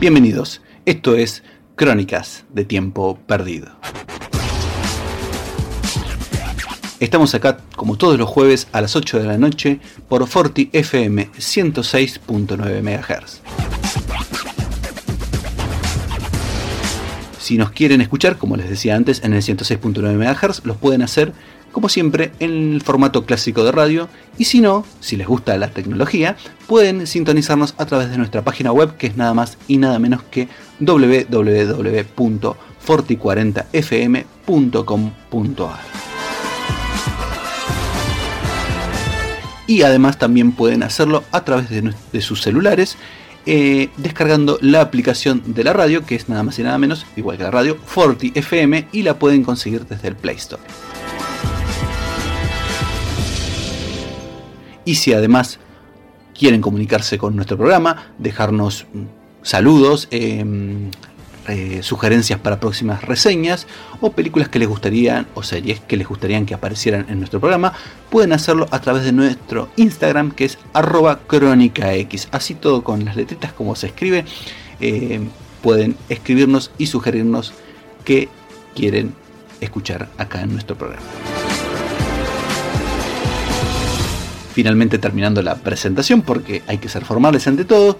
Bienvenidos, esto es Crónicas de Tiempo Perdido. Estamos acá como todos los jueves a las 8 de la noche por Forti FM 106.9 MHz. Si nos quieren escuchar, como les decía antes, en el 106.9 MHz, los pueden hacer como siempre, en el formato clásico de radio. Y si no, si les gusta la tecnología, pueden sintonizarnos a través de nuestra página web, que es nada más y nada menos que www.forti40fm.com.ar. Y además también pueden hacerlo a través de, sus celulares, eh, descargando la aplicación de la radio, que es nada más y nada menos, igual que la radio, Forti FM, y la pueden conseguir desde el Play Store. Y si además quieren comunicarse con nuestro programa, dejarnos mm, saludos, em, sugerencias para próximas reseñas o películas que les gustarían o series que les gustarían que aparecieran en nuestro programa, pueden hacerlo a través de nuestro Instagram que es arroba crónicax. Así todo con las letritas como se escribe, em, pueden escribirnos y sugerirnos qué quieren escuchar acá en nuestro programa. Finalmente terminando la presentación porque hay que ser formales ante todo.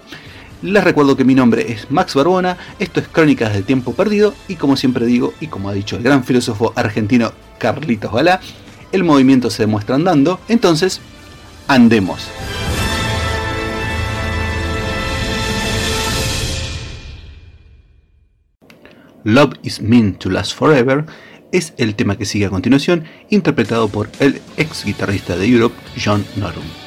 Les recuerdo que mi nombre es Max Barbona, esto es Crónicas del Tiempo Perdido y como siempre digo y como ha dicho el gran filósofo argentino Carlitos Balá, el movimiento se demuestra andando, entonces andemos. Love is meant to last forever es el tema que sigue a continuación, interpretado por el ex guitarrista de Europe, John Norum.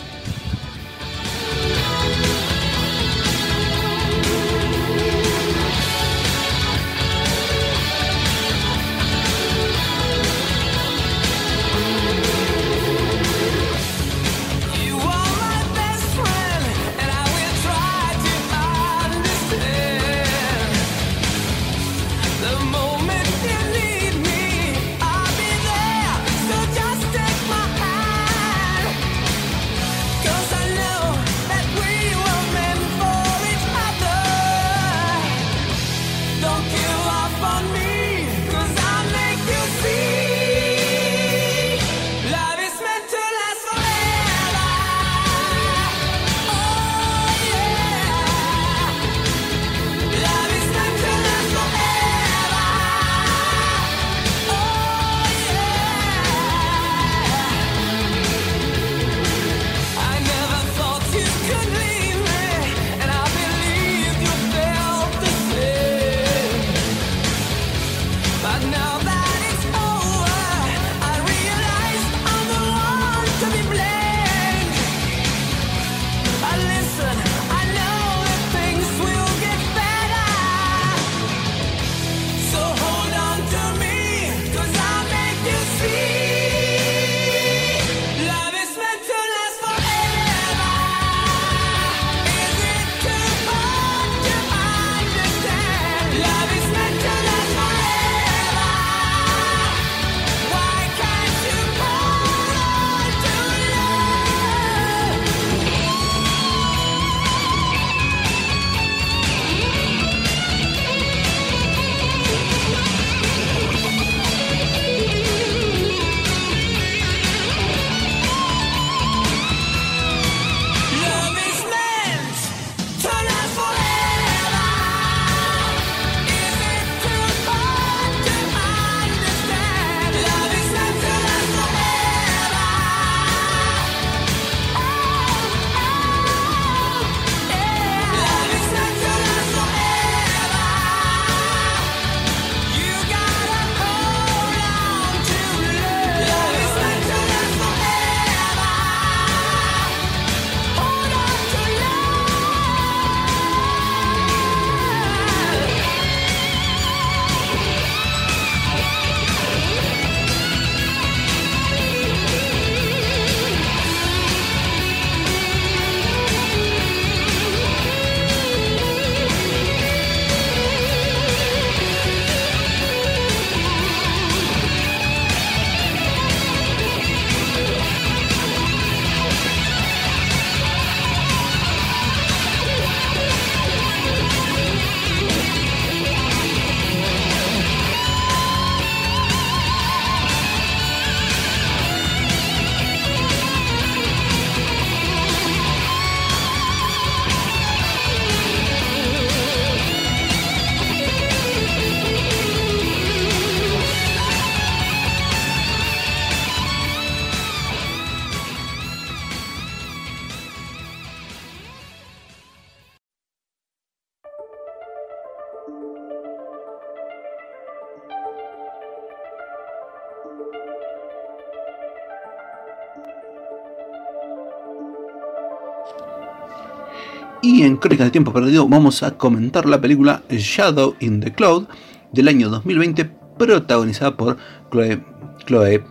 En Crónicas de Tiempo Perdido vamos a comentar la película Shadow in the Cloud del año 2020, protagonizada por Chloe. Chloe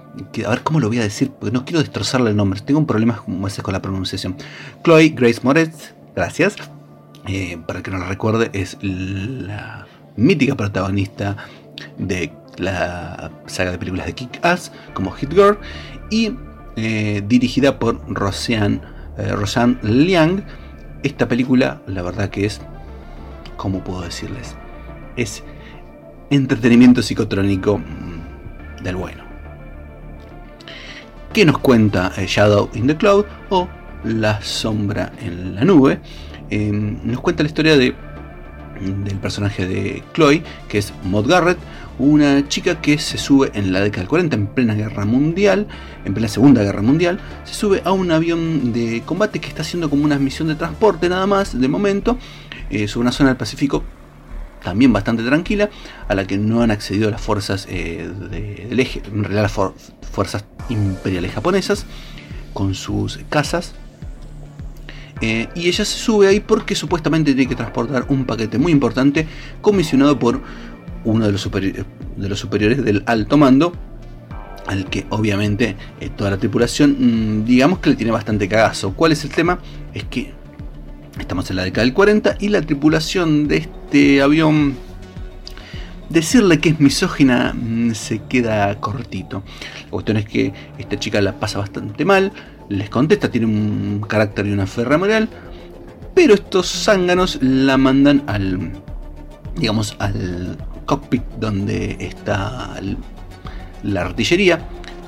a ver cómo lo voy a decir, porque no quiero destrozarle el nombre. Tengo un problema como ese con la pronunciación. Chloe Grace Moretz, gracias. Eh, para que no la recuerde, es la mítica protagonista de la saga de películas de Kick-Ass como Hit Girl y eh, dirigida por Roseanne, eh, Roseanne Liang. Esta película, la verdad que es, ¿cómo puedo decirles? Es entretenimiento psicotrónico mm, del bueno. ¿Qué nos cuenta eh, Shadow in the Cloud o La sombra en la nube? nos cuenta la historia de, del personaje de Chloe, que es Maud Garrett, una chica que se sube en la década del 40, en plena guerra mundial, en plena segunda guerra mundial, se sube a un avión de combate que está haciendo como una misión de transporte nada más, de momento, eh, sobre una zona del Pacífico también bastante tranquila, a la que no han accedido las fuerzas eh, del eje, en realidad las fuerzas imperiales japonesas, con sus casas. Eh, y ella se sube ahí porque supuestamente tiene que transportar un paquete muy importante comisionado por uno de los, superiores del alto mando, al que obviamente eh, toda la tripulación, mm, digamos que le tiene bastante cagazo. ¿Cuál es el tema? Es que estamos en la década del 40 y la tripulación de este avión, decirle que es misógina mm, se queda cortito. La cuestión es que esta chica la pasa bastante mal, les contesta, tiene un carácter y una ferra moral, pero estos zánganos la mandan al, digamos, al donde está la artillería.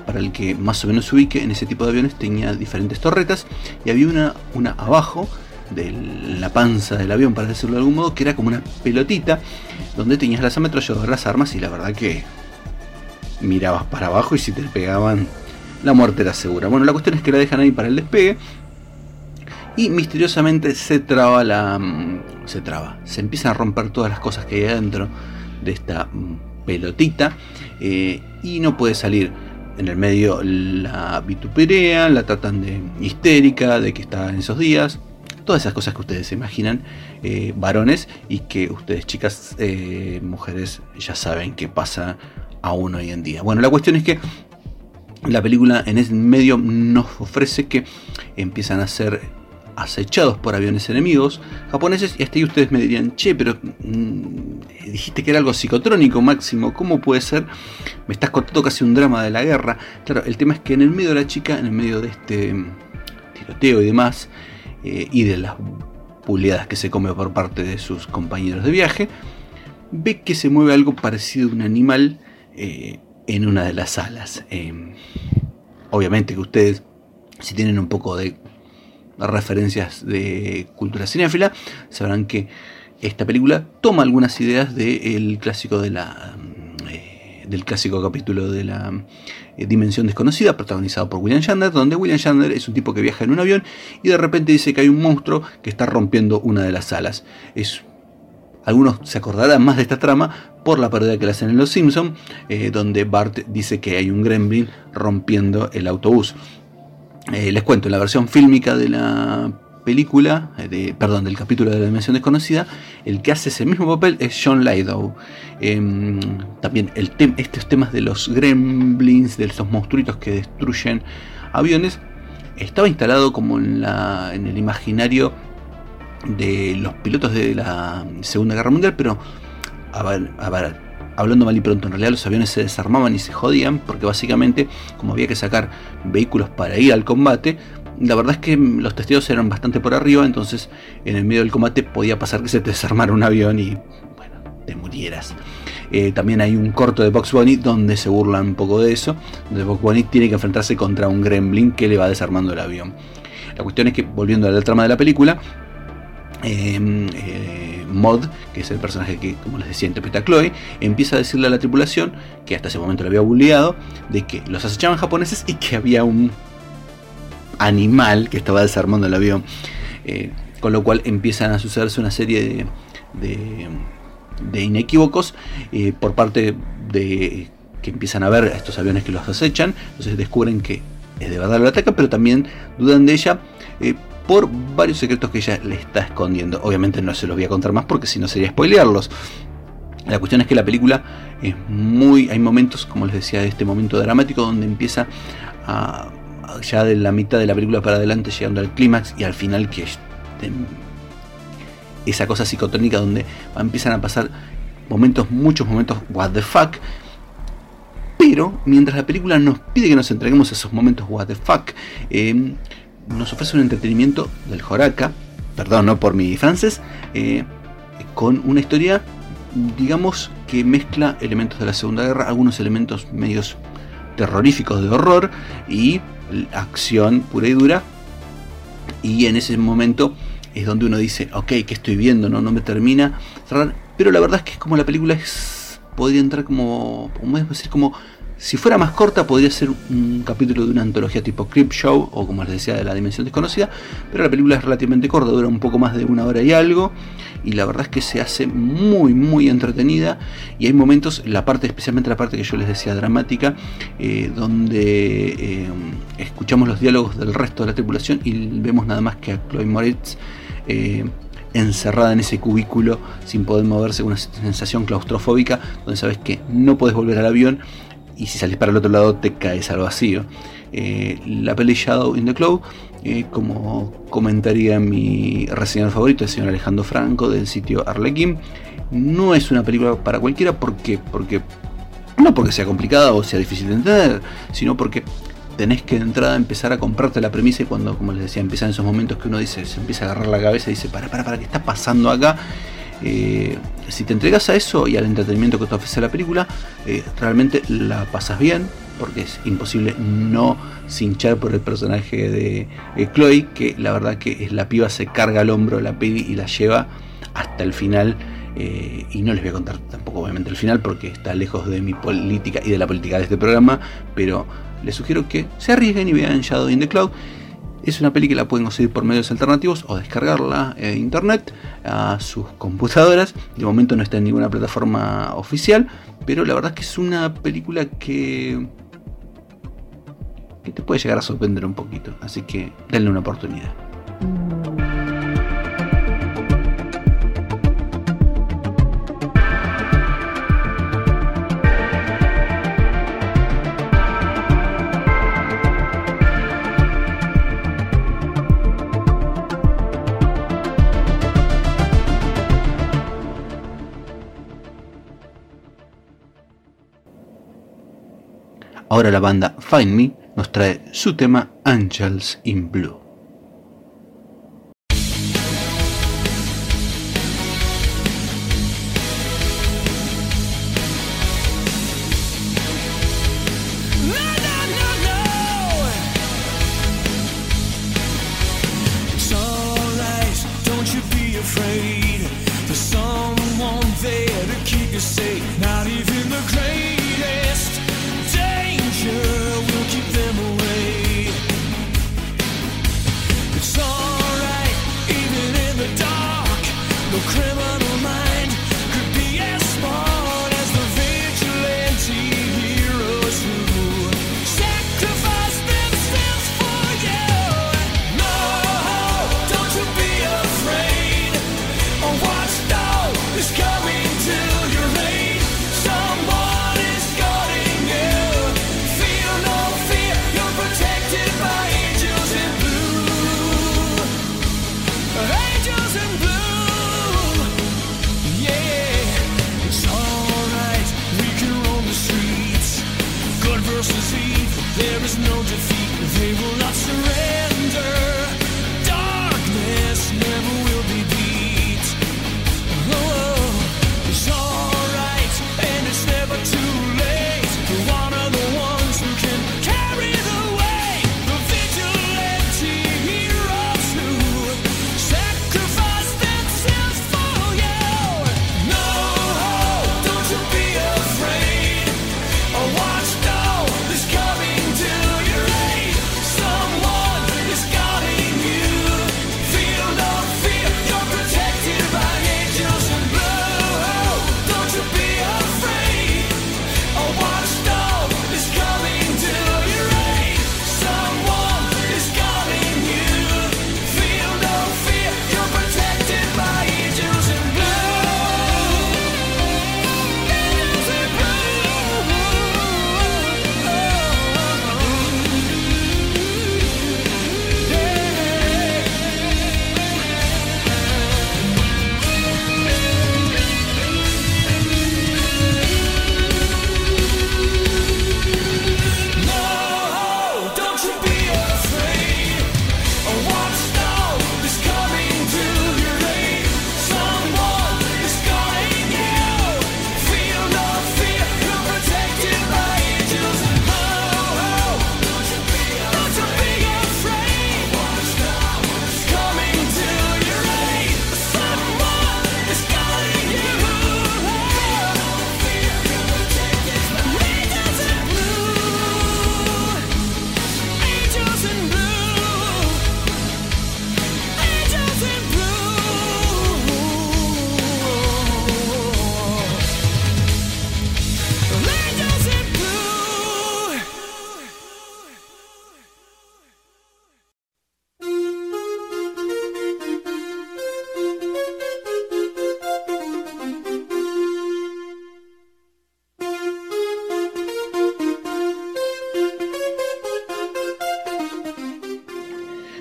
Para el que más o menos se ubique, en ese tipo de aviones tenía diferentes torretas y había una, una abajo de la panza del avión, para decirlo de algún modo, que era como una pelotita donde tenías las ametralladoras, las armas y la verdad que mirabas para abajo y si te pegaban la muerte era segura. Bueno, la cuestión es que la dejan ahí para el despegue y misteriosamente se traba la... Mm, se traba, se empiezan a romper todas las cosas que hay adentro de esta pelotita eh, y no puede salir. En el medio la vituperean, la tratan de histérica, de que está en esos días. Todas esas cosas que ustedes se imaginan, eh, varones, y que ustedes, chicas, eh, mujeres, ya saben que pasa aún hoy en día. Bueno, la cuestión es que la película en ese medio nos ofrece que empiezan a ser acechados por aviones enemigos japoneses y hasta ahí ustedes me dirían, che, pero mm, dijiste que era algo psicotrónico máximo, ¿cómo puede ser? Me estás contando casi un drama de la guerra. Claro, el tema es que en el medio de la chica, en el medio de este mm, tiroteo y demás, eh, y de las puleadas que se come por parte de sus compañeros de viaje, ve que se mueve algo parecido a un animal eh, en una de las salas. Em, obviamente que ustedes, si tienen un poco de referencias de cultura cinéfila, sabrán que esta película toma algunas ideas del clásico de la eh, del clásico capítulo de la eh, Dimensión Desconocida, protagonizado por William Shatner, donde William Shatner es un tipo que viaja en un avión y de repente dice que hay un monstruo que está rompiendo una de las salas. Es, algunos se acordarán más de esta trama por la pérdida que le hacen en Los Simpson, eh, donde Bart dice que hay un gremlin rompiendo el autobús. Eh, les cuento, en la versión fílmica de la película, eh, perdón, del capítulo de la dimensión desconocida, el que hace ese mismo papel es John Lithgow. Em, también el estos temas de los gremlins, de esos monstruitos que destruyen aviones, estaba instalado como en, el imaginario de los pilotos de la Segunda Guerra Mundial, pero a ver, hablando mal y pronto, en realidad los aviones se desarmaban y se jodían porque básicamente como había que sacar vehículos para ir al combate, la verdad es que los testeos eran bastante por arriba, entonces en el medio del combate podía pasar que se te desarmara un avión y bueno, te murieras. Eh, también hay un corto de Box Bunny donde se burlan un poco de eso, donde Box Bunny tiene que enfrentarse contra un gremlin que le va desarmando el avión. La cuestión es que, volviendo a la trama de la película, eh, Mod, que es el personaje que, como les decía, interpreta Chloe, empieza a decirle a la tripulación, que hasta ese momento le había bulleado, de que los acechaban japoneses y que había un animal que estaba desarmando el avión. Eh, con lo cual empiezan a sucederse una serie de, inequívocos eh, por parte de que empiezan a ver estos aviones que los acechan, entonces descubren que es de verdad el ataque, pero también dudan de ella. Por varios secretos que ella le está escondiendo. Obviamente no se los voy a contar más porque si no sería spoilearlos. La cuestión es que la película es muy. Hay momentos, como les decía, de este momento dramático donde empieza a. ya de la mitad de la película para adelante, llegando al clímax y al final, que es esa cosa psicotónica donde empiezan a pasar momentos, muchos momentos, what the fuck. Pero mientras la película nos pide que nos entreguemos esos momentos, what the fuck, em, nos ofrece un entretenimiento del Joraca, perdón, no por mi francés, eh, con una historia digamos que mezcla elementos de la Segunda Guerra, algunos elementos medios terroríficos de horror y acción pura y dura. Y en ese momento es donde uno dice, ok, ¿qué estoy viendo? No, no me termina Pero la verdad es que es como la película es, podría entrar como, como decir, como si fuera más corta, podría ser un capítulo de una antología tipo Crip Show o como les decía, de la Dimensión Desconocida. Pero la película es relativamente corta, dura un poco más de una hora y algo. Y la verdad es que se hace muy, muy entretenida. Y hay momentos, la parte, especialmente la parte que yo les decía dramática, eh, donde eh, escuchamos los diálogos del resto de la tripulación y vemos nada más que a Chloe Moritz. Eh, encerrada en ese cubículo sin poder moverse, una sensación claustrofóbica, donde sabes que no puedes volver al avión y si salís para el otro lado te caes al vacío. Eh, la peli Shadow in the Cloud, eh, como comentaría mi reseñador favorito, el señor Alejandro Franco del sitio Arlequín, no es una película para cualquiera porque, porque no porque sea complicada o sea difícil de entender, sino porque tenés que de entrada empezar a comprarte la premisa y cuando, como les decía, empiezan esos momentos que uno dice, se empieza a agarrar la cabeza y dice, para, para, para, ¿qué está pasando acá? Eh, si te entregas a eso y al entretenimiento que te ofrece la película, eh, realmente la pasas bien, porque es imposible no cinchar por el personaje de Chloe, que la verdad que es la piba se carga al hombro la peli y la lleva hasta el final. Eh, y no les voy a contar tampoco obviamente el final porque está lejos de mi política y de la política de este programa, pero les sugiero que se arriesguen y vean Shadow in the Cloud. Es una peli que la pueden conseguir por medios alternativos o descargarla en internet a sus computadoras. De momento no está en ninguna plataforma oficial, pero la verdad es que es una película que, que te puede llegar a sorprender un poquito. Así que denle una oportunidad. Ahora la banda Find Me nos trae su tema Angels in Blue.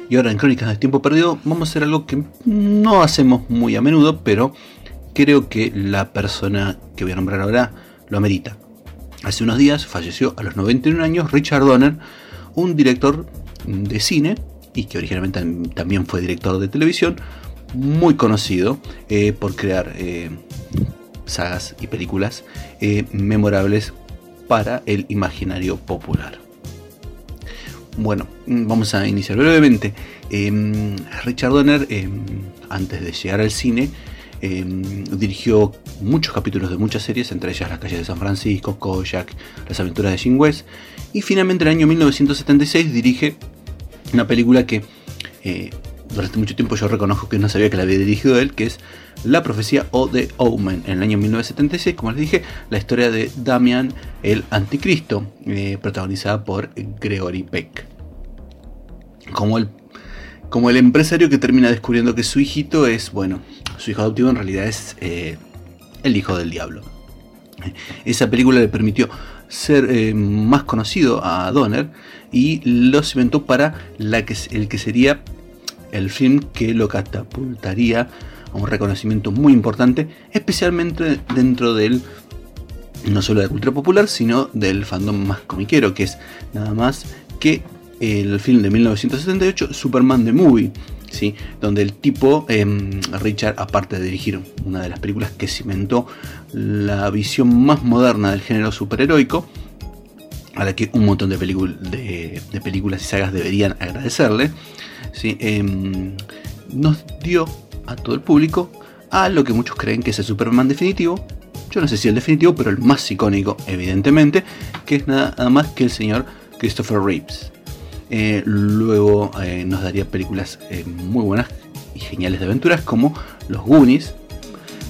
Y ahora en Crónicas de Tiempo Perdido vamos a hacer algo que no hacemos muy a menudo, pero creo que la persona que voy a nombrar ahora lo amerita. Hace unos días falleció a los 91 años Richard Donner, un director de cine y que originalmente también fue director de televisión, muy conocido eh, por crear eh, sagas y películas eh, memorables para el imaginario popular. Bueno, vamos a iniciar brevemente. Em, Richard Donner, em, antes de llegar al cine, em, dirigió muchos capítulos de muchas series, entre ellas Las calles de San Francisco, Kojak, Las aventuras de Jim West, y finalmente en el año 1976 dirige una película que durante mucho tiempo yo reconozco que no sabía que la había dirigido él, que es La profecía o The Omen, en el año 1976, como les dije, la historia de Damian el Anticristo, eh, protagonizada por Gregory Peck. Como el, como el empresario que termina descubriendo que su hijito es, bueno, su hijo adoptivo en realidad es eh, el hijo del diablo. Esa película le permitió ser eh, más conocido a Donner y lo cimentó para la que, el que sería el film que lo catapultaría a un reconocimiento muy importante, especialmente dentro del no solo de la cultura popular, sino del fandom más comiquero, que es nada más que el film de 1978, Superman the Movie, ¿sí? donde el tipo, em, Richard, aparte de dirigir una de las películas que cimentó la visión más moderna del género superheroico, a la que un montón de, de películas y sagas deberían agradecerle, Em, nos dio a todo el público a lo que muchos creen que es el Superman definitivo. Yo no sé si el definitivo, pero el más icónico, evidentemente, que es nada más que el señor Christopher Reeves. Eh, luego eh, nos daría películas eh, muy buenas y geniales de aventuras como Los Goonies,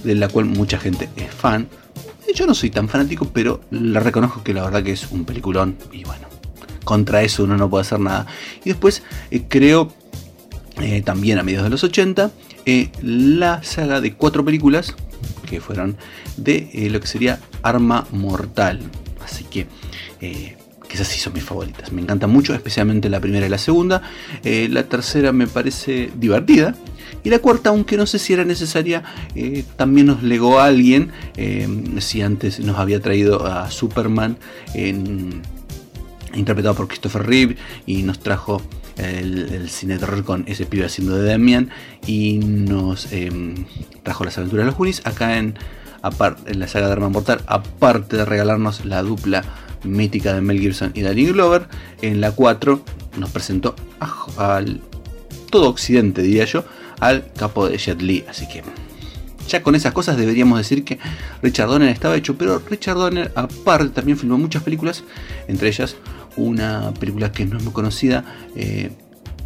de la cual mucha gente es fan. Yo no soy tan fanático, pero la reconozco que la verdad que es un peliculón y bueno, contra eso uno no puede hacer nada. Y después creo eh, también a mediados de los 80, eh, la saga de cuatro películas que fueron de eh, lo que sería Arma Mortal. Así que, esas sí son mis favoritas. Me encantan mucho, especialmente la primera y la segunda. la tercera me parece divertida. Y la cuarta, aunque no sé si era necesaria, también nos legó a alguien, si antes nos había traído a Superman interpretado por Christopher Reeve y nos trajo el, cine terror con ese pibe haciendo de Damian y nos em, trajo las aventuras de los Goonies. Acá en, en la saga de Arma Mortal, aparte de regalarnos la dupla mítica de Mel Gibson y Danny Glover, en la 4 nos presentó al todo occidente, diría yo, al capo de Jet Li. Así que ya con esas cosas deberíamos decir que Richard Donner estaba hecho, pero Richard Donner aparte también filmó muchas películas, entre ellas una película que no es muy conocida eh,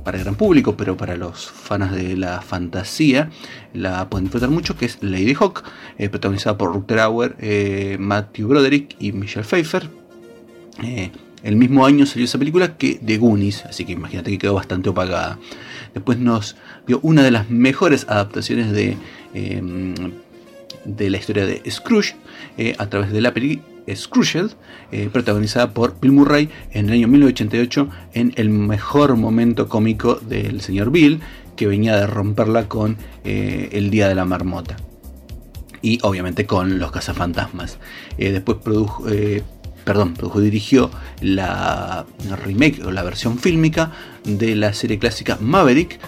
para el gran público, pero para los fans de la fantasía la pueden disfrutar mucho, que es Lady Hawk, eh, protagonizada por Rutger Hauer, eh, Matthew Broderick y Michelle Pfeiffer. el mismo año salió esa película que The Goonies, así que imagínate que quedó bastante opacada. Después nos vio una de las mejores adaptaciones de, de la historia de Scrooge a través de la película Scrooge, eh, protagonizada por Bill Murray en el año 1988 en el mejor momento cómico del señor Bill, que venía de romperla con eh, El Día de la Marmota. Y obviamente con Los Cazafantasmas. Eh, después produjo, perdón, produjo, dirigió la remake o la versión fílmica de la serie clásica Maverick,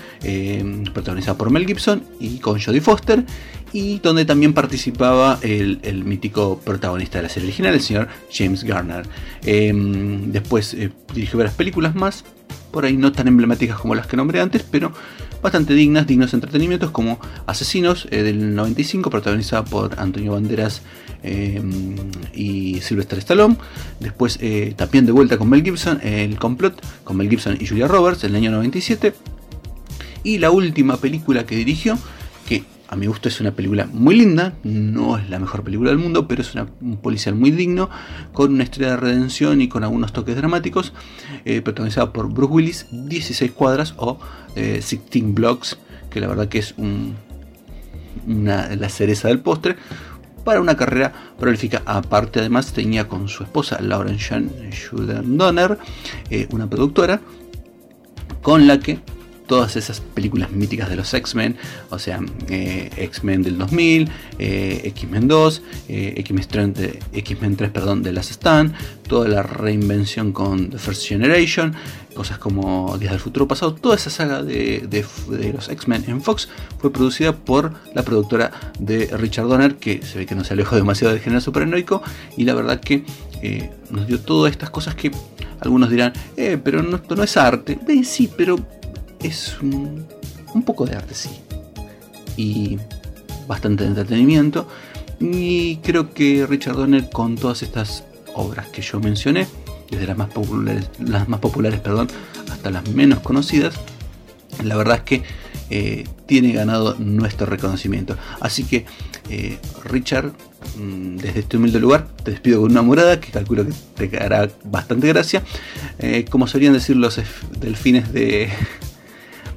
protagonizada por Mel Gibson y con Jodie Foster y donde también participaba el, mítico protagonista de la serie original, el señor James Garner. Em, después eh, dirigió varias películas más, por ahí no tan emblemáticas como las que nombré antes, pero bastante dignas, dignos entretenimientos, como Asesinos eh, del 95, protagonizada por Antonio Banderas em, y Sylvester Stallone. Después eh, también de vuelta con Mel Gibson, El Complot, con Mel Gibson y Julia Roberts en el año 97. Y la última película que dirigió, a mi gusto es una película muy linda, no es la mejor película del mundo, pero es un policial muy digno, con una historia de redención y con algunos toques dramáticos, eh, protagonizada por Bruce Willis, 16 cuadras o 16 eh, blocks, que la verdad que es una, la cereza del postre, para una carrera prolífica. Aparte, además, tenía con su esposa Lauren Donner, eh, una productora, con la que todas esas películas míticas de los X-Men, o sea, eh, X-Men del 2000, eh, X-Men 2, eh, X-Men 3, perdón, de las Stan, toda la reinvención con The First Generation, cosas como Días del Futuro Pasado, toda esa saga de, los X-Men en Fox fue producida por la productora de Richard Donner, que se ve que no se alejó demasiado del género superheroico, y la verdad que nos dio todas estas cosas que algunos dirán, eh, pero no, esto no es arte. sí, pero es un, poco de arte, sí. Y bastante entretenimiento. Y creo que Richard Donner con todas estas obras que yo mencioné, desde las más populares, las más populares perdón, hasta las menos conocidas, la verdad es que eh, tiene ganado nuestro reconocimiento. Así que eh, Richard, mm, desde este humilde lugar, te despido con una morada que calculo que te hará bastante gracia. Eh, como solían decir los delfines de,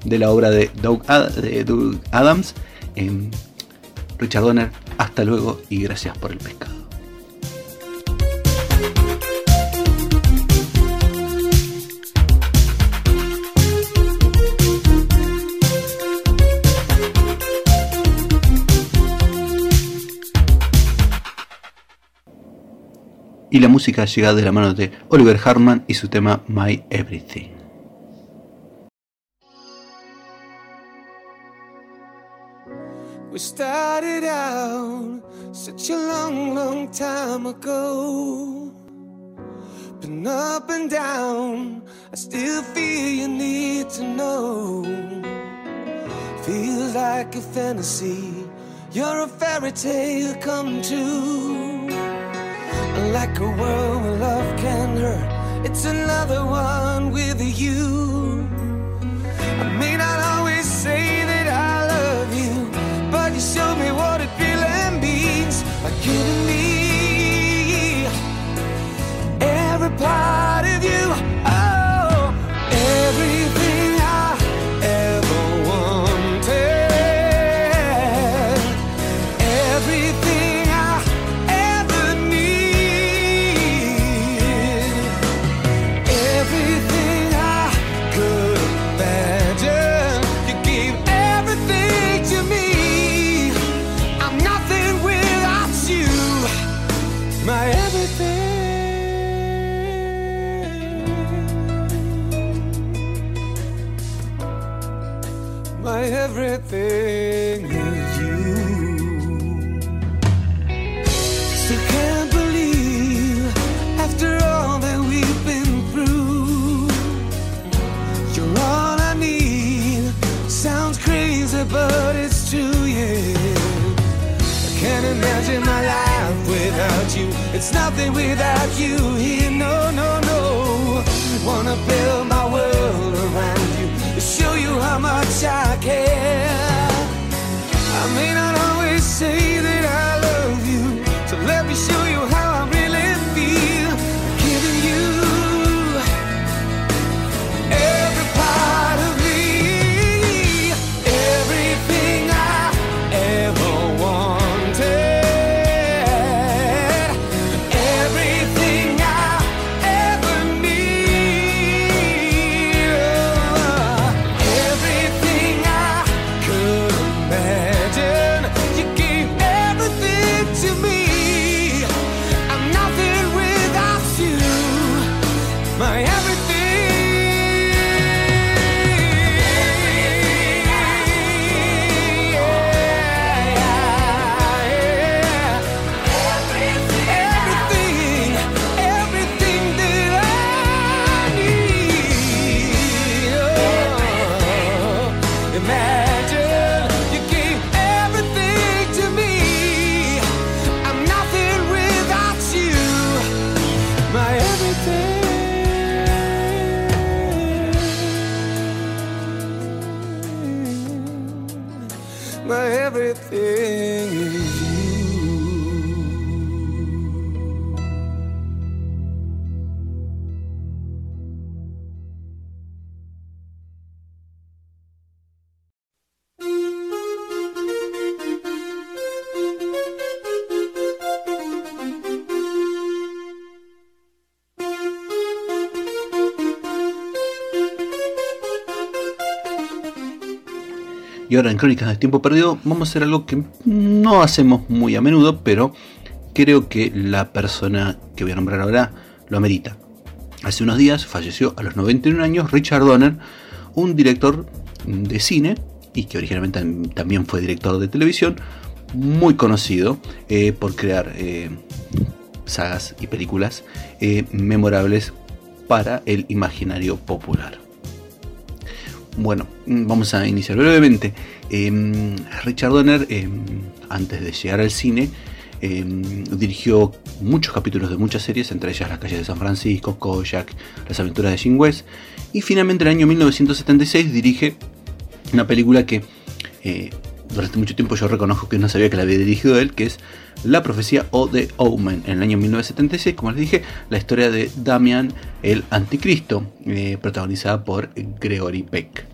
de la obra de Doug, Adams, Richard Donner, hasta luego y gracias por el pescado. y la música llega de la mano de Oliver Hartman y su tema My Everything. We started out such a long, long time ago. Been up and down, I still feel you need to know. Feels like a fantasy, you're a fairy tale come true. Like a world where love can hurt, it's another one with you. I may not always say you show me what it really means by giving me every part of you. Everything is you. Still can't believe after all that we've been through, you're all I need. Sounds crazy, but it's true, yeah. I can't imagine my life without you. It's nothing without you here, no, no, no. Wanna build my world how much I care. I may not always say Y ahora en Crónicas de Tiempo Perdido vamos a hacer algo que no hacemos muy a menudo, pero creo que la persona que voy a nombrar ahora lo amerita. Hace unos días falleció a los 91 años Richard Donner, un director de cine y que originalmente también fue director de televisión, muy conocido eh, por crear eh, sagas y películas eh, memorables para el imaginario popular. Bueno, vamos a iniciar brevemente. Em, Richard Donner, em, antes de llegar al cine, em, dirigió muchos capítulos de muchas series, entre ellas Las calles de San Francisco, Kojak, Las aventuras de Jim West, y finalmente en el año 1976 dirige una película que eh, durante mucho tiempo yo reconozco que no sabía que la había dirigido él, que es La profecía o The Omen, en el año 1976, como les dije, la historia de Damian el Anticristo, eh, protagonizada por Gregory Peck.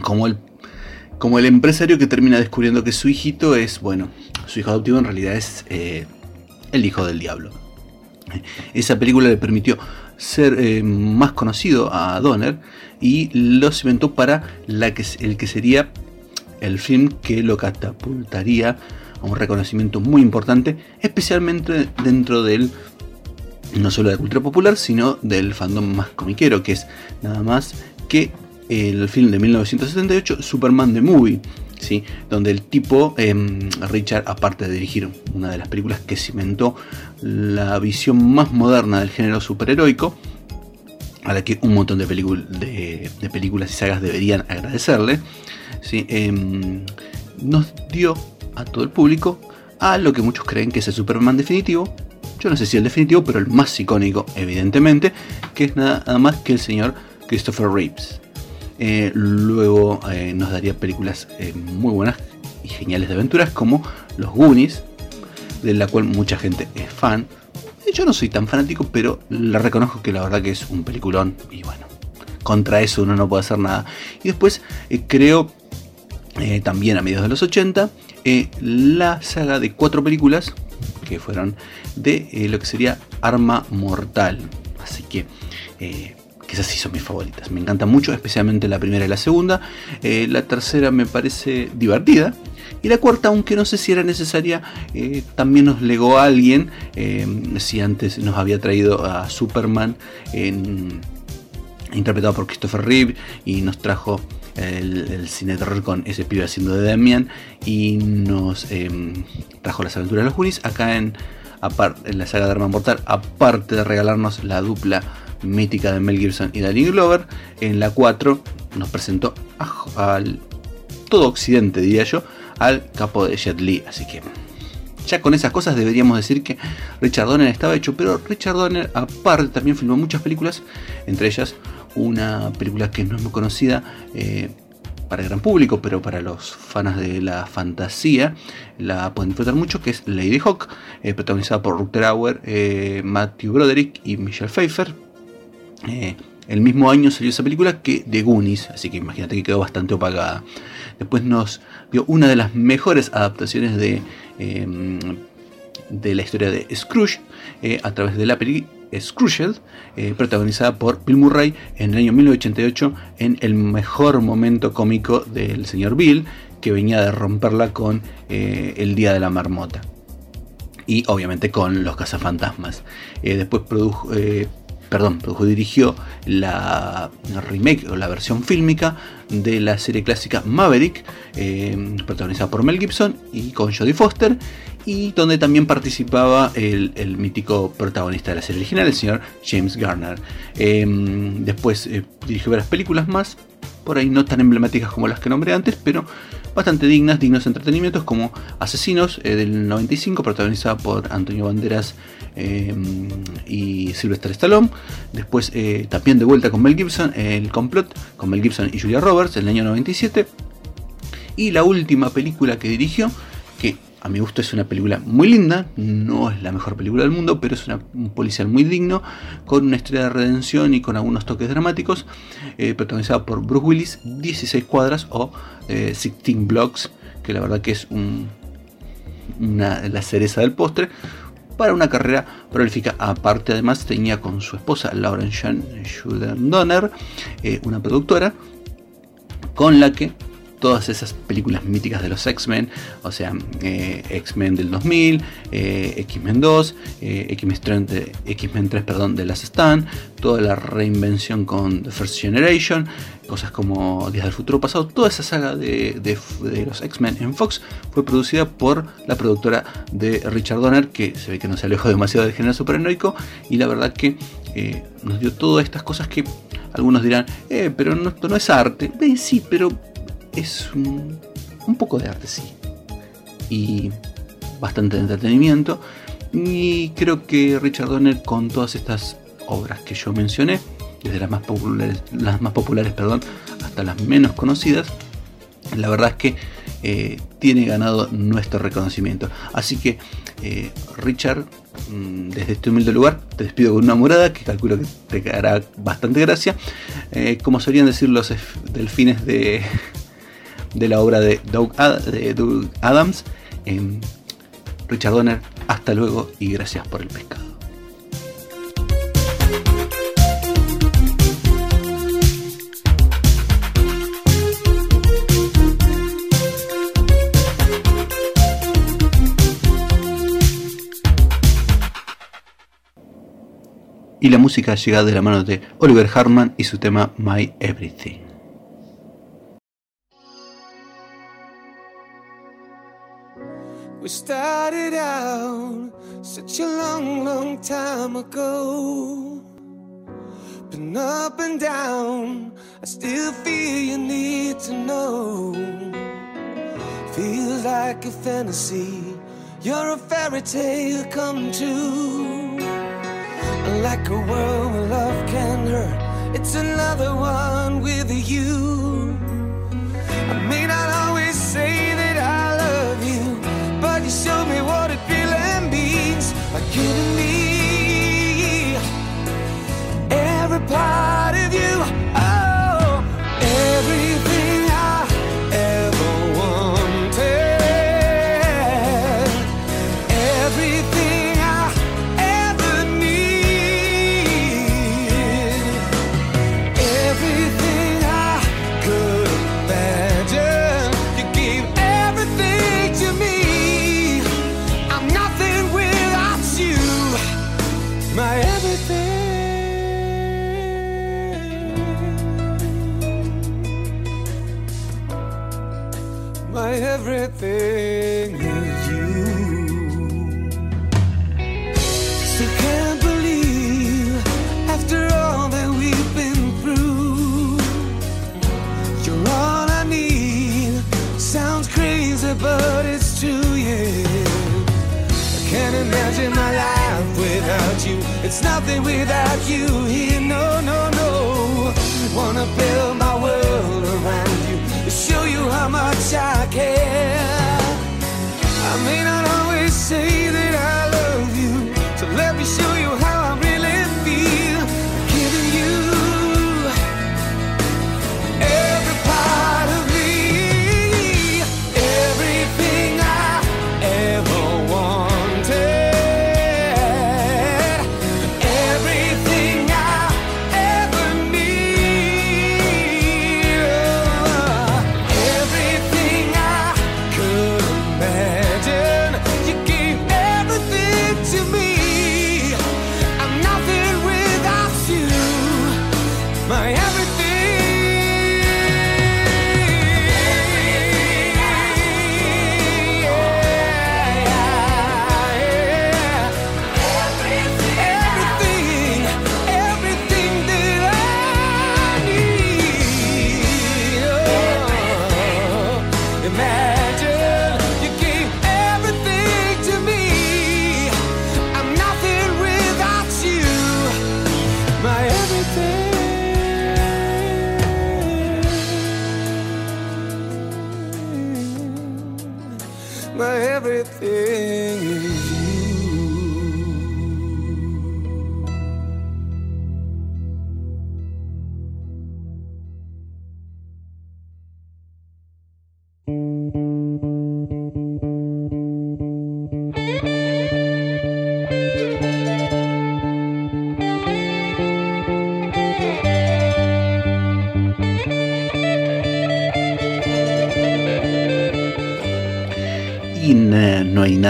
Como el, como el empresario que termina descubriendo que su hijito es, bueno, su hijo adoptivo en realidad es eh, el hijo del diablo. Esa película le permitió ser eh, más conocido a Donner y lo inventó para el que sería el film que lo catapultaría a un reconocimiento muy importante, especialmente dentro del no solo de la cultura popular, sino del fandom más comiquero, que es nada más que el film de 1978, Superman the Movie, ¿sí? donde el tipo, em, Richard, aparte de dirigir una de las películas que cimentó la visión más moderna del género superheroico, a la que un montón de, películas y sagas deberían agradecerle, Em, nos dio a todo el público a lo que muchos creen que es el Superman definitivo. Yo no sé si el definitivo, pero el más icónico, evidentemente, que es nada más que el señor Christopher Reeves. Eh, luego eh, nos daría películas eh, muy buenas y geniales de aventuras como Los Goonies, de la cual mucha gente es fan. Yo no soy tan fanático, pero le reconozco que la verdad que es un peliculón y bueno, contra eso uno no puede hacer nada. Y después creo también a mediados de los 80, eh, la saga de cuatro películas que fueron de eh, lo que sería Arma Mortal. Así que, esas sí son mis favoritas. Me encantan mucho, especialmente la primera y la segunda. la tercera me parece divertida. Y la cuarta, aunque no sé si era necesaria, también nos legó a alguien, si antes nos había traído a Superman interpretado por Christopher Reeve y nos trajo el, cine terror con ese pibe haciendo de Damian y nos em, trajo las aventuras de los Goonies. Acá en, en la saga de Arma Mortal, aparte de regalarnos la dupla mítica de Mel Gibson y Danny Glover, en la 4 nos presentó al todo occidente, diría yo, al capo de Jet Li. Así que ya con esas cosas deberíamos decir que Richard Donner estaba hecho, pero Richard Donner aparte también filmó muchas películas, entre ellas una película que no es muy conocida eh, para el gran público, pero para los fans de la fantasía la pueden disfrutar mucho, que es Lady Hawk, eh, protagonizada por Rutger Hauer, eh, Matthew Broderick y Michelle Pfeiffer. el mismo año salió esa película que The Goonies, así que imagínate que quedó bastante opacada. Después nos dio una de las mejores adaptaciones de, de la historia de Scrooge a través de la película Scrooge, eh, protagonizada por Bill Murray en el año 1988 en el mejor momento cómico del señor Bill, que venía de romperla con eh, El Día de la Marmota. Y obviamente con Los Cazafantasmas. Eh, después produjo, perdón, produjo, dirigió la remake o la versión fílmica de la serie clásica Maverick, protagonizada por Mel Gibson y con Jodie Foster y donde también participaba el, mítico protagonista de la serie original, el señor James Garner. Em, después eh, dirigió varias películas más, por ahí no tan emblemáticas como las que nombré antes, pero bastante dignas, dignos entretenimientos como Asesinos eh, del 95, protagonizada por Antonio Banderas em, y Sylvester Stallone. Después eh, también de vuelta con Mel Gibson, El Complot, con Mel Gibson y Julia Roberts en el año 97. Y la última película que dirigió, que a mi gusto es una película muy linda, no es la mejor película del mundo, pero es un policial muy digno, con una historia de redención y con algunos toques dramáticos, eh, protagonizada por Bruce Willis, 16 cuadras o 16 eh, blocks, que la verdad que es una, la cereza del postre, para una carrera prolífica. Aparte, además, tenía con su esposa Lauren Shuden Donner, eh, una productora, con la que todas esas películas míticas de los X-Men, o sea, eh, X-Men del 2000, eh, X-Men 2, eh, X-Men 3, perdón, de las Stan, toda la reinvención con The First Generation, cosas como Días del Futuro Pasado, toda esa saga de, los X-Men en Fox fue producida por la productora de Richard Donner, que se ve que no se alejó demasiado del género superheroico, y la verdad que nos dio todas estas cosas que algunos dirán, pero no, esto no es arte. sí, pero es un, poco de arte, sí. Y bastante entretenimiento. Y creo que Richard Donner con todas estas obras que yo mencioné, desde las más populares, las más populares perdón, hasta las menos conocidas, la verdad es que eh, tiene ganado nuestro reconocimiento. Así que, eh, Richard, mm, desde este humilde lugar, te despido con una morada que calculo que te hará bastante gracia. Eh, como solían decir los delfines de, de la obra de Doug, Adams. en Richard Donner, hasta luego y gracias por el pescado. Y la música llega de la mano de Oliver Hartman y su tema My Everything. We started out such a long, long time ago. Been up and down, I still feel you need to know. Feels like a fantasy, you're a fairy tale come true. Like a world where love can hurt, it's another one with you. Showed me what it really means. By giving me. Every part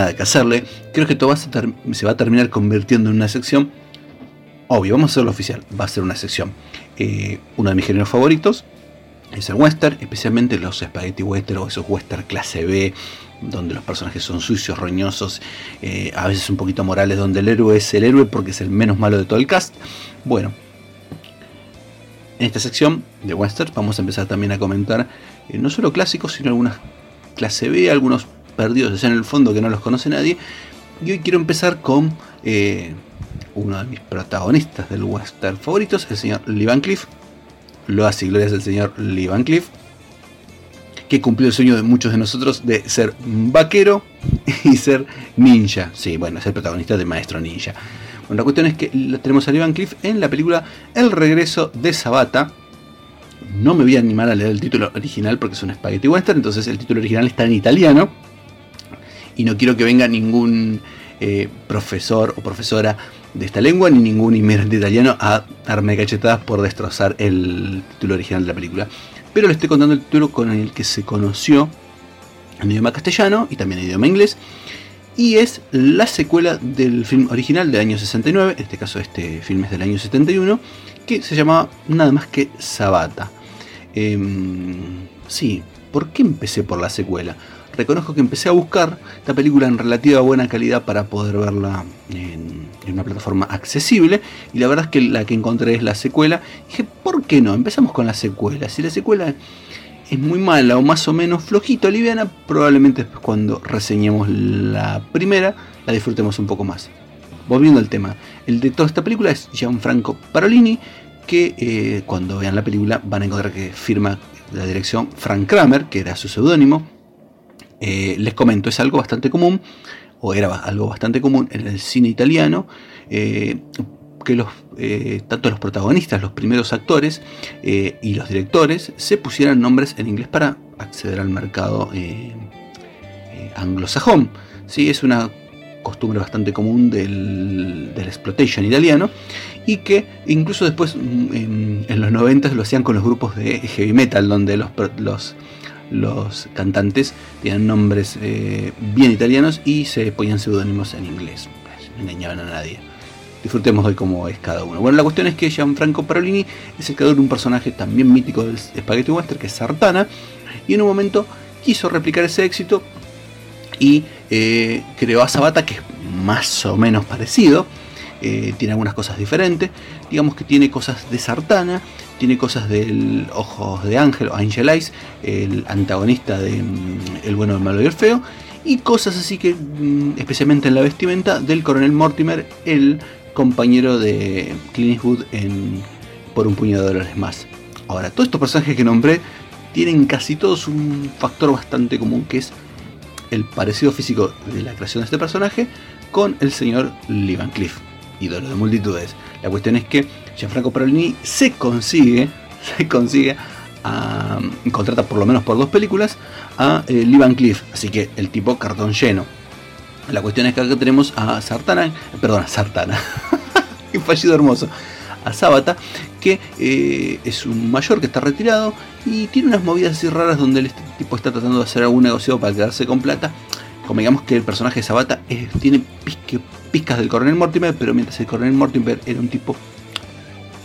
nada que hacerle. Creo que todo se va a terminar convirtiendo en una sección. Obvio, vamos a hacerlo oficial, va a ser una sección. Eh, uno de mis géneros favoritos es el western, especialmente los spaghetti western o esos western clase B, donde los personajes son sucios, roñosos, eh, a veces un poquito morales, donde el héroe es el héroe porque es el menos malo de todo el cast. Bueno, en esta sección de western vamos a empezar también a comentar eh, no solo clásicos, sino algunas clase B, algunos perdidos en el fondo que no los conoce nadie. Y hoy quiero empezar con eh, uno de mis protagonistas del western favoritos, el señor Lee Van Cleef. Lo hace glorias del señor Lee Van Cleef, que cumplió el sueño de muchos de nosotros de ser vaquero y ser ninja. Sí, bueno, es el protagonista de Maestro Ninja. Bueno, la cuestión es que tenemos a Lee Van Cleef en la película El regreso de Sabata, no me voy a animar a leer el título original porque es un spaghetti western, entonces el título original está en italiano. Y no quiero que venga ningún eh, profesor o profesora de esta lengua, ni ningún inmigrante italiano a darme cachetadas por destrozar el título original de la película. Pero le estoy contando el título con el que se conoció en idioma castellano y también en idioma inglés. Y es la secuela del film original del año 69, en este caso este film es del año 71, que se llamaba nada más que Sabata. Em, sí, ¿por qué empecé por la secuela? Reconozco que empecé a buscar esta película en relativa buena calidad para poder verla en, una plataforma accesible y la verdad es que la que encontré es la secuela. dije, ¿por qué no? Empezamos con la secuela. Si la secuela es muy mala o más o menos flojito, liviana, probablemente cuando reseñemos la primera la disfrutemos un poco más. Volviendo al tema, el de toda esta película es Gianfranco Parolini, que eh, cuando vean la película van a encontrar que firma la dirección Frank Kramer, que era su seudónimo. Eh, les comento, es algo bastante común, o era algo bastante común en el cine italiano, eh, que los, tanto los protagonistas, los primeros actores y los directores se pusieran nombres en inglés para acceder al mercado anglosajón. ¿sí? Es una costumbre bastante común del, del exploitation italiano y que incluso después mm, en, los 90 lo hacían con los grupos de heavy metal, donde los, los cantantes tenían nombres eh, bien italianos y se ponían seudónimos en inglés. No engañaban a nadie. Disfrutemos hoy cómo es cada uno. Bueno, la cuestión es que Gianfranco Parolini es el creador de un personaje también mítico del Spaghetti Western, que es Sartana, y en un momento quiso replicar ese éxito y eh, creó a Sabata, que es más o menos parecido, eh, tiene algunas cosas diferentes. Digamos que tiene cosas de Sartana, tiene cosas del Ojos de Ángel o Angel Eyes, el antagonista de mm, El bueno, el malo y el feo, y cosas así que, mm, especialmente en la vestimenta, del coronel Mortimer, el compañero de Clint Eastwood en Por un puñado de dólares más. Ahora, todos estos personajes que nombré tienen casi todos un factor bastante común, que es el parecido físico de la creación de este personaje con el señor Lee Van Cleef ídolo de multitudes. La cuestión es que Gianfranco Parolini se consigue, se consigue, a, contrata por lo menos por dos películas a eh, Cleef, así que el tipo cartón lleno. La cuestión es que acá tenemos a Sartana, perdón, a Sartana, un fallido hermoso, a Sabata, que eh, es un mayor que está retirado y tiene unas movidas así raras donde el este tipo está tratando de hacer algún negocio para quedarse con plata. Como digamos que el personaje de Sabata tiene pique pizcas del coronel Mortimer, pero mientras el coronel Mortimer era un tipo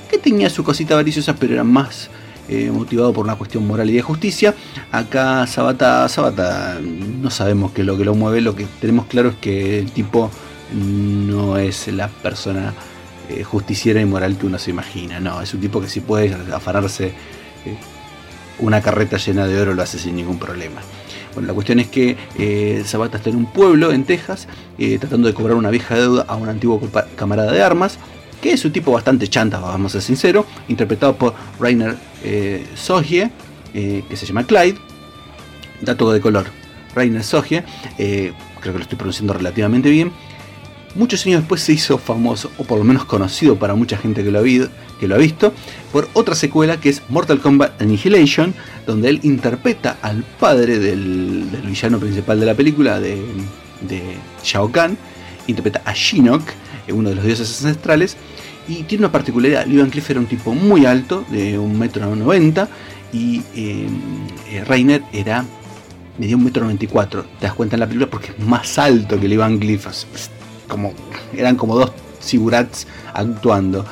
que tenía su cosita avariciosa, pero era más eh, motivado por una cuestión moral y de justicia. Acá Sabata, Sabata, no sabemos qué es lo que lo mueve, lo que tenemos claro es que el tipo no es la persona eh, justiciera y moral que uno se imagina, no, es un tipo que si puede afanarse eh, una carreta llena de oro lo hace sin ningún problema. La cuestión es que eh, está en un pueblo en Texas eh, tratando de cobrar una vieja deuda a un antiguo camarada de armas, que es un tipo bastante chanta, vamos a ser sinceros, interpretado por Rainer eh, Sohie, que se llama Clyde. Dato de color, Rainer Sohie, creo que lo estoy pronunciando relativamente bien. Muchos años después se hizo famoso, o por lo menos conocido para mucha gente que lo ha, visto, por otra secuela que es Mortal Kombat Annihilation, donde él interpreta al padre del, villano principal de la película, de, Shao Kahn, interpreta a Shinnok, uno de los dioses ancestrales, y tiene una particularidad, Lee Van Cleef era un tipo muy alto, de un metro noventa, y eh, eh, Reiner era medía un metro 94. Te das cuenta en la película porque es más alto que el Ivan Cliff. Como, eran como dos sigurats actuando.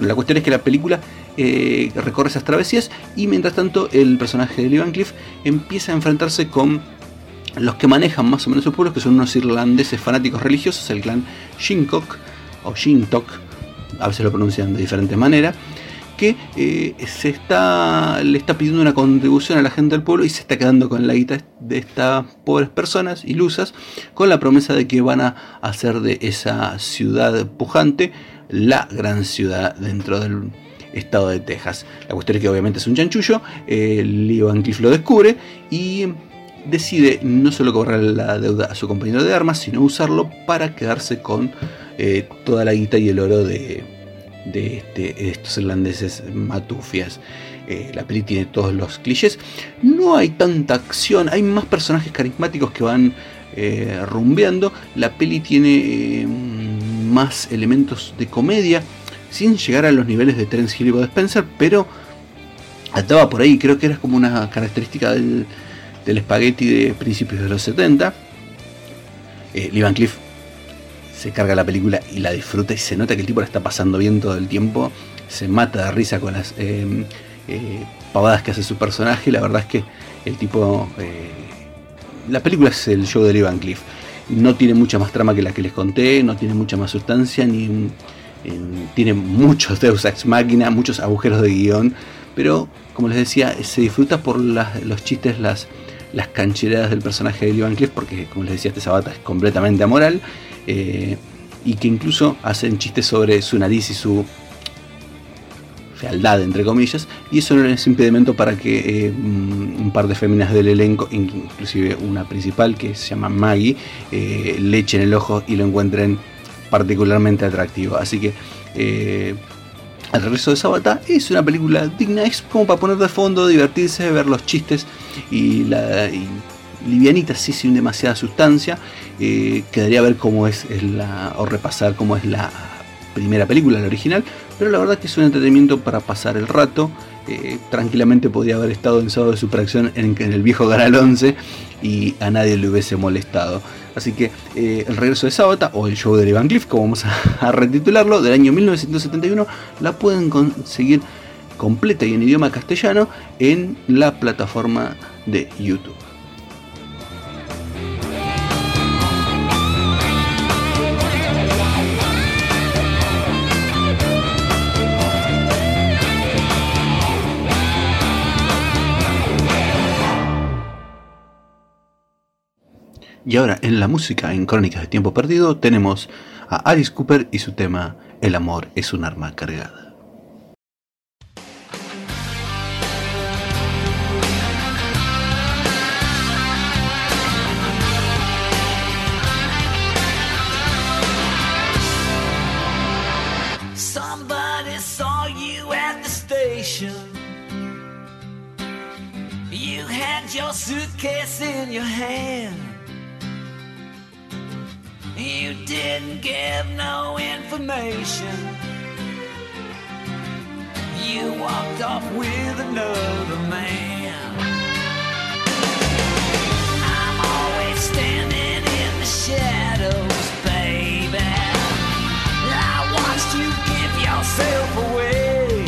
la cuestión es que la película eh, recorre esas travesías y mientras tanto el personaje de Ivan Cliff empieza a enfrentarse con los que manejan más o menos su pueblo, que son unos irlandeses fanáticos religiosos, el clan Shintok o Shintok, a veces lo pronuncian de diferente manera, que eh, se está, le está pidiendo una contribución a la gente del pueblo y se está quedando con la guita de estas pobres personas ilusas, con la promesa de que van a hacer de esa ciudad pujante la gran ciudad dentro del estado de Texas. La cuestión es que obviamente es un chanchullo, el Leo Van Cliff lo descubre y decide no solo cobrar la deuda a su compañero de armas, sino usarlo para quedarse con eh, toda la guita y el oro de, este, estos irlandeses matufias. Eh, la peli tiene todos los clichés. No hay tanta acción, hay más personajes carismáticos que van eh, rumbeando. La peli tiene más elementos de comedia, sin llegar a los niveles de Terence Hill y Bob Spencer, pero estaba por ahí. Creo que era como una característica del del espagueti de principios de los 70. Eh, Lee Van Cliff se carga la película y la disfruta y se nota que el tipo la está pasando bien todo el tiempo. Se mata de risa con las eh, eh, pavadas que hace su personaje. La verdad es que el tipo... Eh, la película es el show de Lee Van Cliff. No tiene mucha más trama que la que les conté, no tiene mucha más sustancia, ni tiene muchos Deus Ex Máquina, muchos agujeros de guion, pero como les decía, se disfruta por los chistes, las, las cancheradas del personaje de Lee Cliff, porque como les decía, este Sabata es completamente amoral, eh, y que incluso hacen chistes sobre su nariz y su fealdad, entre comillas, y eso no es impedimento para que eh, un par de féminas del elenco, inclusive una principal que se llama Maggie, eh, le echen el ojo y lo encuentren particularmente atractivo. Así que el regreso de Sabata es una película digna, es como para poner de fondo, divertirse, ver los chistes y la livianita, sí, sin demasiada sustancia. Eh, quedaría ver cómo es, la, o repasar cómo es la primera película, la original, pero la verdad que es un entretenimiento para pasar el rato. Eh, tranquilamente podría haber estado en sábado de superacción en, en el viejo Canal 11 y a nadie le hubiese molestado. Así que eh, el regreso de Sabata o el show de Van Cliff, como vamos a, retitularlo, del año 1971, la pueden conseguir completa y en idioma castellano en la plataforma de YouTube. Y ahora en la música, en Crónicas de Tiempo Perdido, tenemos a Alice Cooper y su tema El amor es un arma cargada. Your suitcase in your hand. You didn't give no information. You walked off with another man. I'm always standing in the shadows, baby. I watched you give yourself away.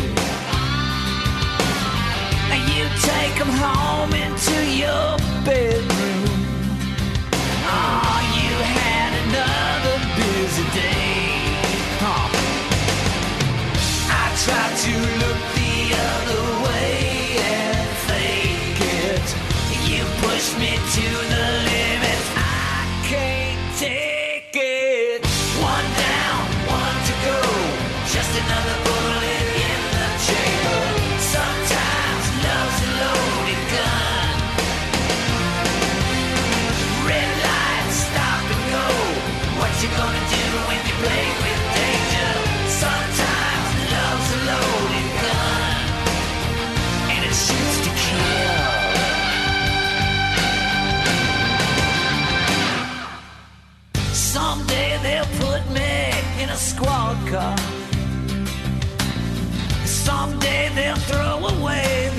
You take home into your bedroom.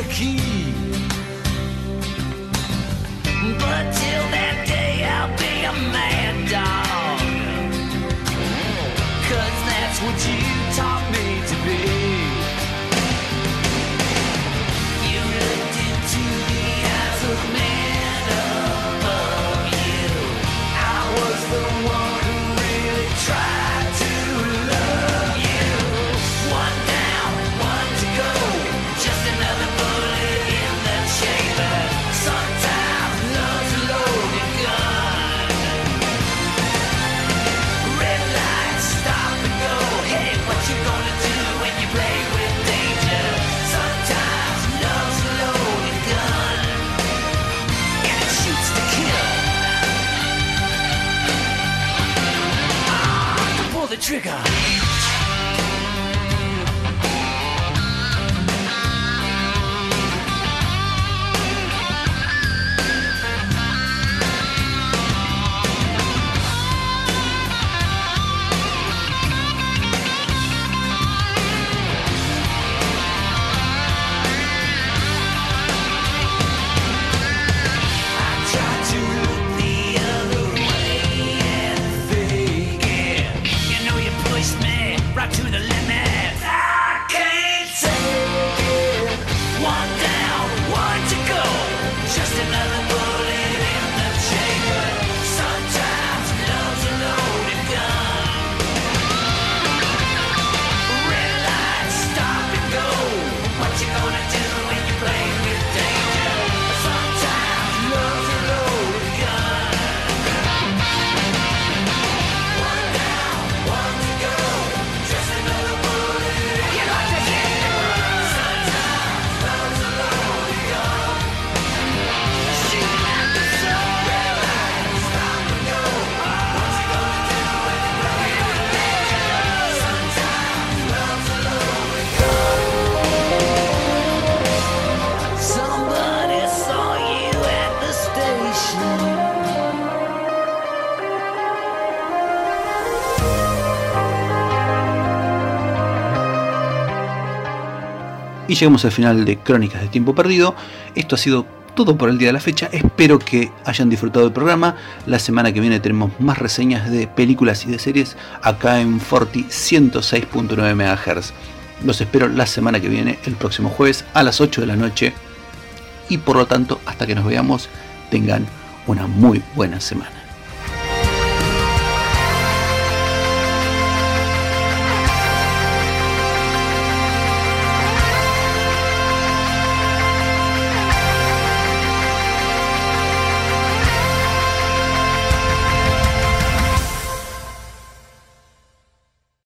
key. But till that day, I'll be a mad dog. Cause that's what you trigger. Llegamos al final de Crónicas de Tiempo Perdido. Esto ha sido todo por el día de la fecha. Espero que hayan disfrutado del programa. La semana que viene tenemos más reseñas de películas y de series acá en Forti 106.9 MHz. Los espero la semana que viene, el próximo jueves a las 8 de la noche. Y por lo tanto, hasta que nos veamos, tengan una muy buena semana.